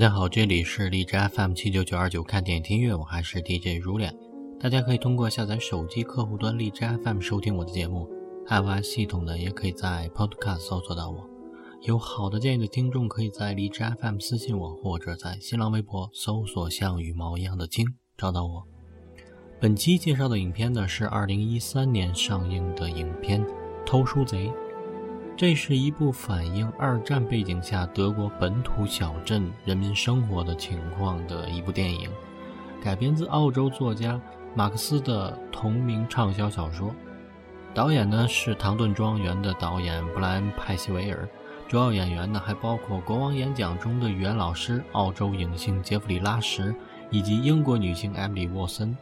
大家好，这里是荔枝 FM 七九九二九看电影听乐，我还是 DJ 如脸。大家可以通过下载手机客户端荔枝 FM 收听我的节目，iOS 系统呢也可以在 Podcast 搜索到我。有好的建议的听众可以在荔枝 FM 私信我，或者在新浪微博搜索像羽毛一样的青找到我。本期介绍的影片呢是二零一三年上映的影片《偷书贼》。这是一部反映二战背景下德国本土小镇人民生活的情况的一部电影，改编自澳洲作家马克思的同名畅销小说。导演呢是《唐顿庄园》的导演布莱恩·派西维尔，主要演员呢还包括《国王演讲》中的语言老师澳洲影星杰弗里·拉什以及英国女星艾米丽·沃森。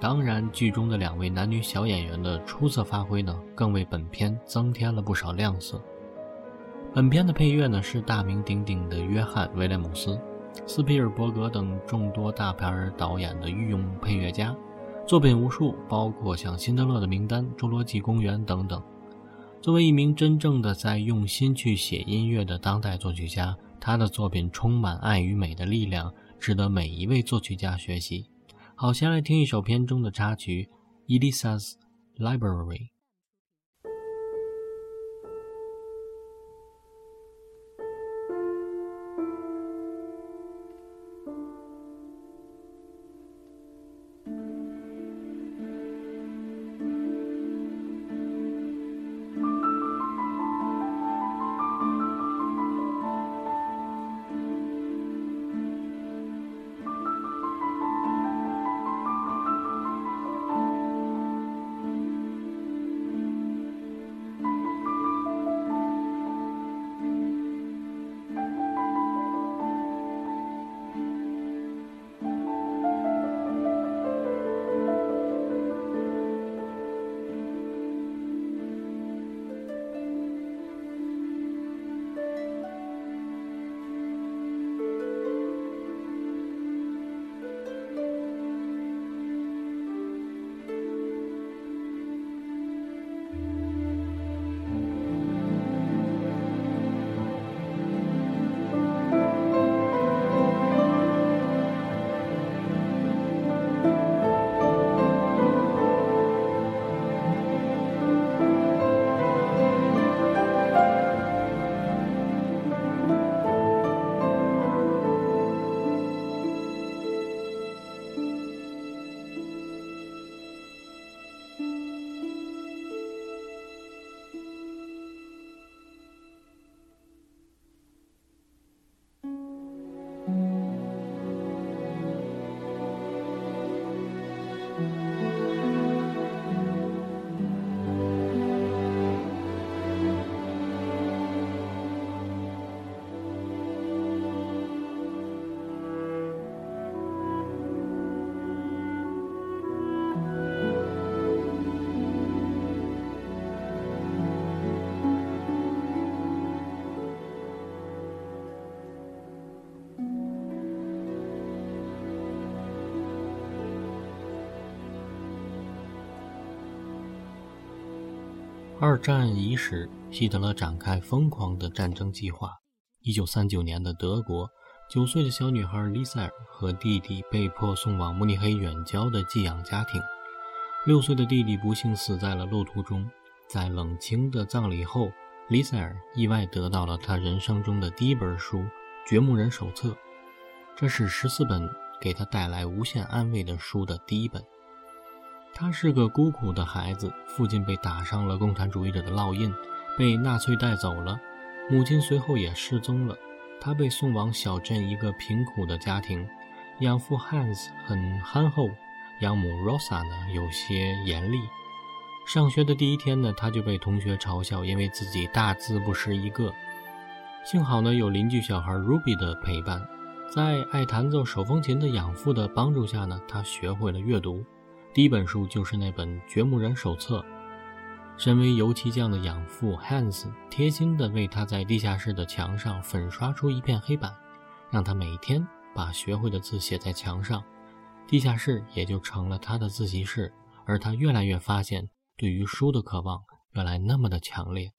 当然，剧中的两位男女小演员的出色发挥呢，更为本片增添了不少亮色。本片的配乐呢是大名鼎鼎的约翰·威廉姆斯、斯皮尔伯格等众多大牌导演的御用配乐家，作品无数，包括像《辛德勒的名单》《侏罗纪公园》等等。作为一名真正的在用心去写音乐的当代作曲家，他的作品充满爱与美的力量，值得每一位作曲家学习。好，先来听一首片中的插曲《Elisa's Library》。二战伊始，希特勒展开疯狂的战争计划。一九三九年的德国，九岁的小女孩丽塞尔和弟弟被迫送往慕尼黑远郊的寄养家庭。六岁的弟弟不幸死在了路途中。在冷清的葬礼后，丽塞尔意外得到了他人生中的第一本书《掘墓人手册》，这是十四本给他带来无限安慰的书的第一本。他是个孤苦的孩子，父亲被打上了共产主义者的烙印，被纳粹带走了；母亲随后也失踪了。他被送往小镇一个贫苦的家庭，养父 Hans 很憨厚，养母 Rosa 呢有些严厉。上学的第一天呢，他就被同学嘲笑，因为自己大字不识一个。幸好呢有邻居小孩 Ruby 的陪伴，在爱弹奏手风琴的养父的帮助下呢，他学会了阅读。第一本书就是那本《掘墓人手册》。身为油漆匠的养父 Hans 贴心地为他在地下室的墙上粉刷出一片黑板，让他每天把学会的字写在墙上，地下室也就成了他的自习室。而他越来越发现，对于书的渴望原来那么的强烈。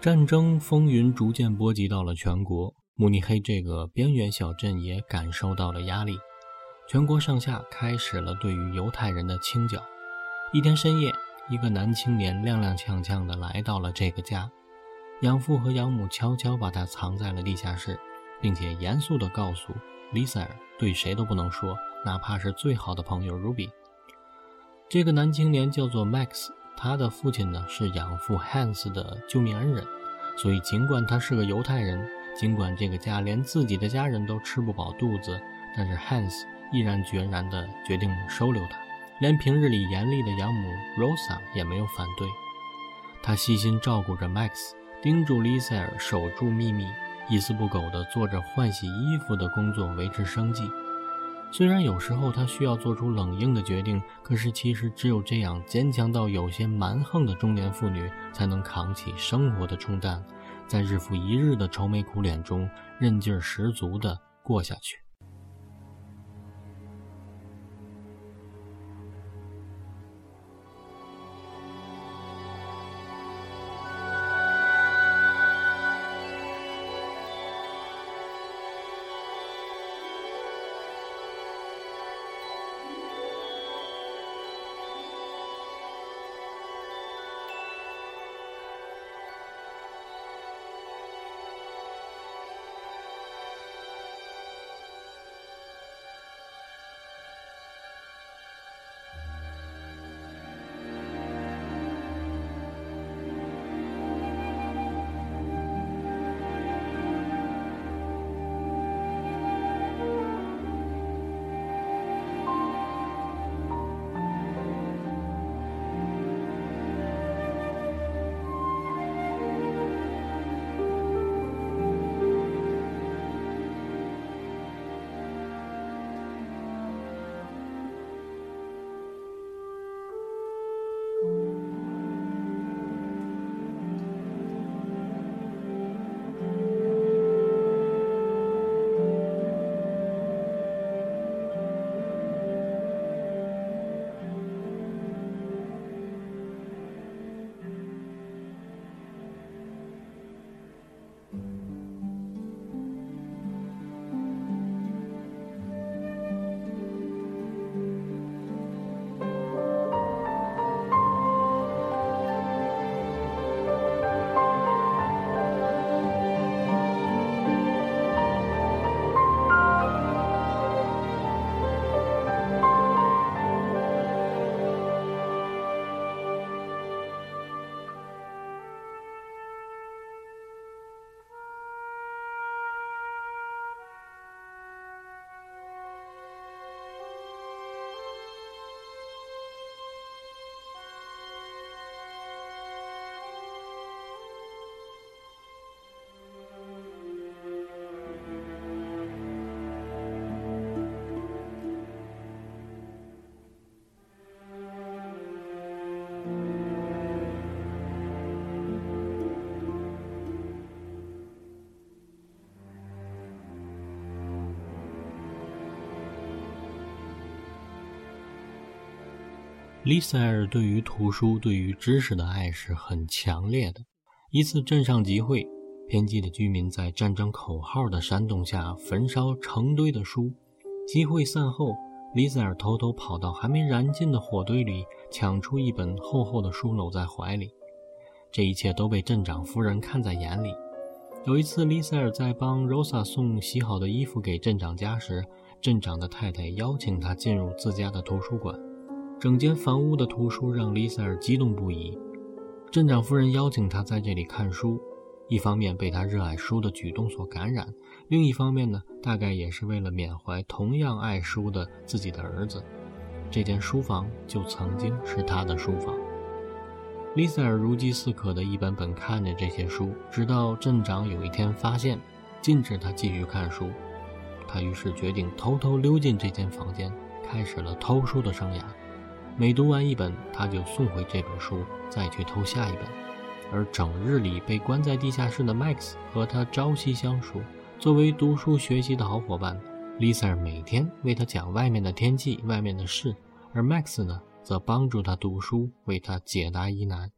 战争风云逐渐波及到了全国，慕尼黑这个边缘小镇也感受到了压力。全国上下开始了对于犹太人的清剿。一天深夜，一个男青年踉踉跄跄地来到了这个家，养父和养母悄悄把他藏在了地下室，并且严肃地告诉丽塞尔，对谁都不能说，哪怕是最好的朋友 Ruby。这个男青年叫做 Max。他的父亲呢是养父 Hans 的救命恩人，所以尽管他是个犹太人，尽管这个家连自己的家人都吃不饱肚子，但是 Hans 毅然决然地决定收留他，连平日里严厉的养母 Rosa 也没有反对。他细心照顾着 Max，叮嘱 Lisa 守住秘密，一丝不苟地做着换洗衣服的工作维持生计。虽然有时候他需要做出冷硬的决定，可是其实只有这样坚强到有些蛮横的中年妇女，才能扛起生活的重担，在日复一日的愁眉苦脸中，韧劲儿十足地过下去。丽塞尔对于图书、对于知识的爱是很强烈的。一次镇上集会，偏激的居民在战争口号的煽动下焚烧成堆的书。集会散后，丽塞尔偷偷跑到还没燃尽的火堆里，抢出一本厚厚的书搂在怀里。这一切都被镇长夫人看在眼里。有一次，丽塞尔在帮 Rosa 送洗好的衣服给镇长家时，镇长的太太邀请他进入自家的图书馆。整间房屋的图书让丽塞尔激动不已。镇长夫人邀请他在这里看书，一方面被他热爱书的举动所感染，另一方面呢，大概也是为了缅怀同样爱书的自己的儿子。这间书房就曾经是他的书房。丽塞尔如饥似渴地一本本看着这些书，直到镇长有一天发现，禁止他继续看书。他于是决定偷偷溜进这间房间，开始了偷书的生涯。每读完一本，他就送回这本书，再去偷下一本。而整日里被关在地下室的 Max 和他朝夕相处，作为读书学习的好伙伴，Lisa 每天为他讲外面的天气、外面的事，而 Max 呢，则帮助他读书，为他解答疑难。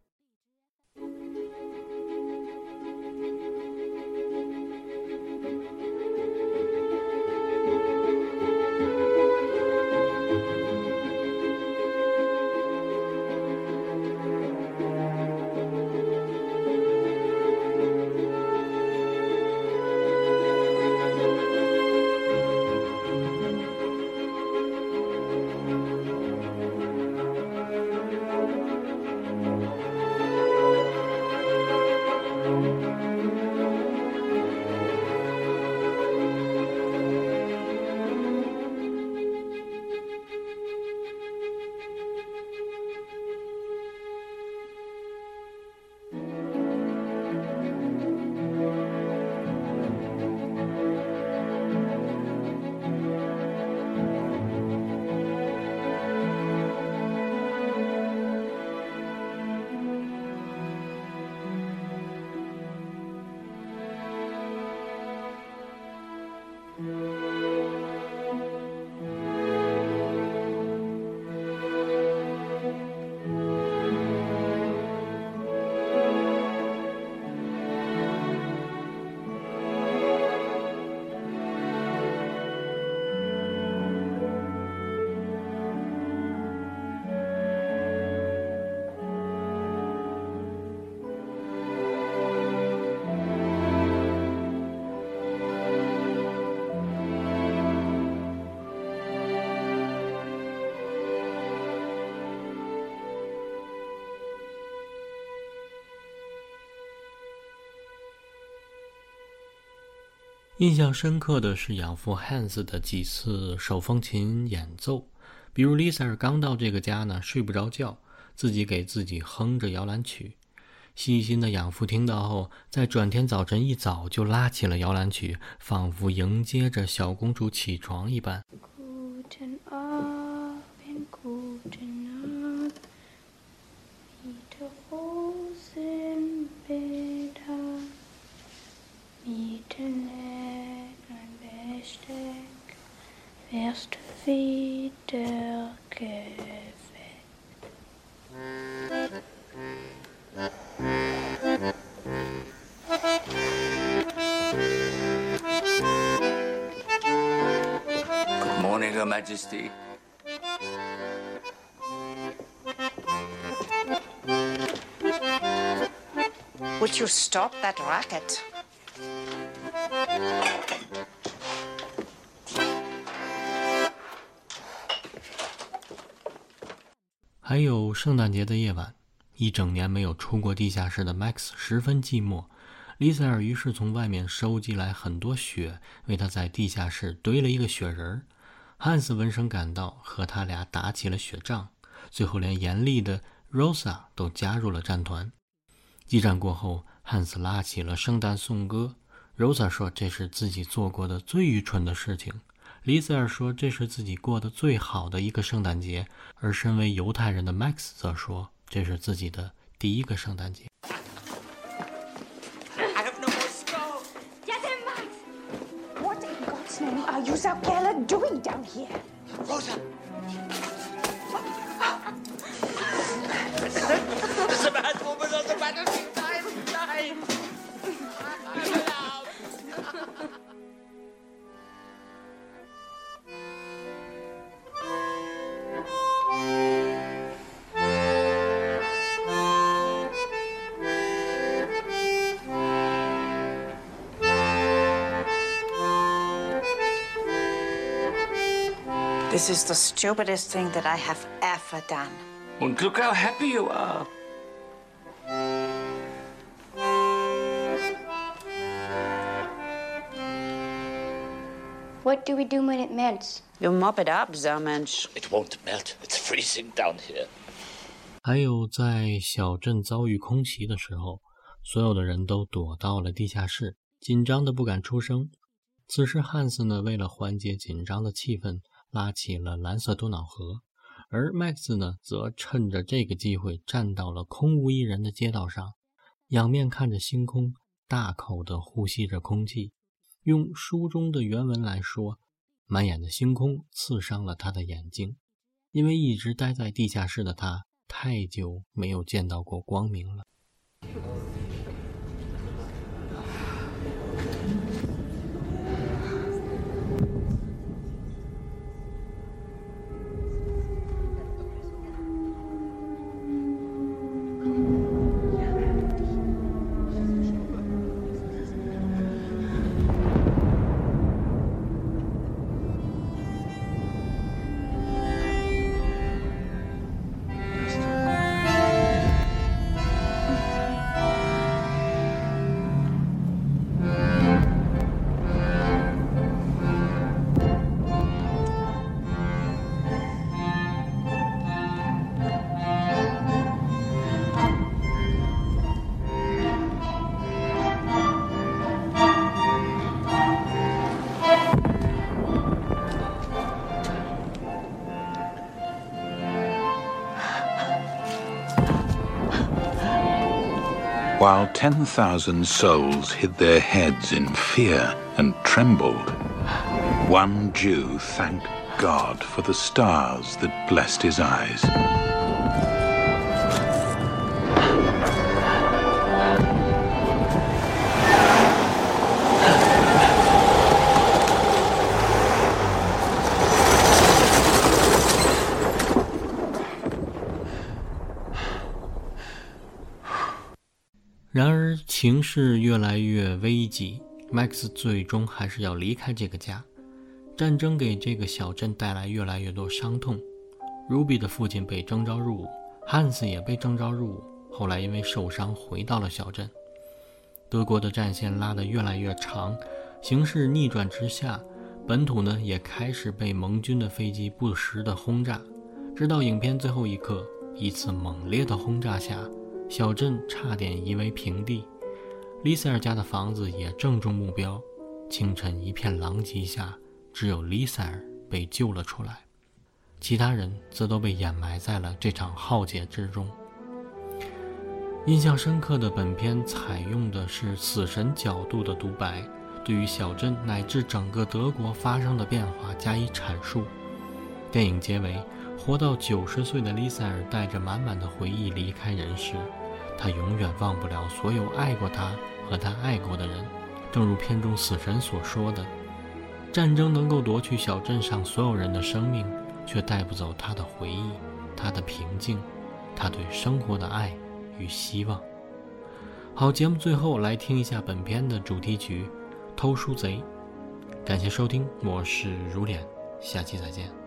印象深刻的是养父 Hans 的几次手风琴演奏，比如 Lisa 刚到这个家呢，睡不着觉，自己给自己哼着摇篮曲。细心的养父听到后，在转天早晨一早就拉起了摇篮曲，仿佛迎接着小公主起床一般。Erste wieder geweckt. Good morning, Her Majesty. Would you stop that racket? 还有圣诞节的夜晚，一整年没有出过地下室的 Max 十分寂寞。丽塞尔于是从外面收集来很多雪，为他在地下室堆了一个雪人儿。汉斯闻声赶到，和他俩打起了雪仗，最后连严厉的 Rosa 都加入了战团。激战过后，汉斯拉起了圣诞颂歌，Rosa 说这是自己做过的最愚蠢的事情。李塞尔说：“这是自己过得最好的一个圣诞节。”而身为犹太人的 Max 则说：“这是自己的第一个圣诞节。” This is the stupidest thing that I have ever done. And look how happy you are. What do we do when it melts? You mop it up, Zermensch. It won't melt. It's freezing down here. 还有在小镇遭遇空袭的时候，所有的人都躲到了地下室，紧张的不敢出声。此时，汉斯呢，为了缓解紧张的气氛，拉起了蓝色多瑙河，而 Max 呢，则趁着这个机会站到了空无一人的街道上，仰面看着星空，大口的呼吸着空气。用书中的原文来说，满眼的星空刺伤了他的眼睛，因为一直待在地下室的他，太久没有见到过光明了。10,000 souls hid their heads in fear and trembled, One Jew thanked God for the stars that blessed his eyes. 情势越来越危急，Max 最终还是要离开这个家。战争给这个小镇带来越来越多伤痛。Ruby 的父亲被征召入伍，汉斯也被征召入伍，后来因为受伤回到了小镇。德国的战线拉得越来越长，形势逆转之下，本土呢也开始被盟军的飞机不时的轰炸，直到影片最后一刻，一次猛烈的轰炸下。小镇差点夷为平地，丽塞尔家的房子也正中目标。清晨一片狼藉下，只有丽塞尔被救了出来，其他人则都被掩埋在了这场浩劫之中。印象深刻的本片采用的是死神角度的独白，对于小镇乃至整个德国发生的变化加以阐述。电影结尾，活到九十岁的丽塞尔带着满满的回忆离开人世。他永远忘不了所有爱过他和他爱过的人，正如片中死神所说的：“战争能够夺去小镇上所有人的生命，却带不走他的回忆、他的平静、他对生活的爱与希望。”好，节目最后来听一下本片的主题曲《偷书贼》。感谢收听，我是如脸，下期再见。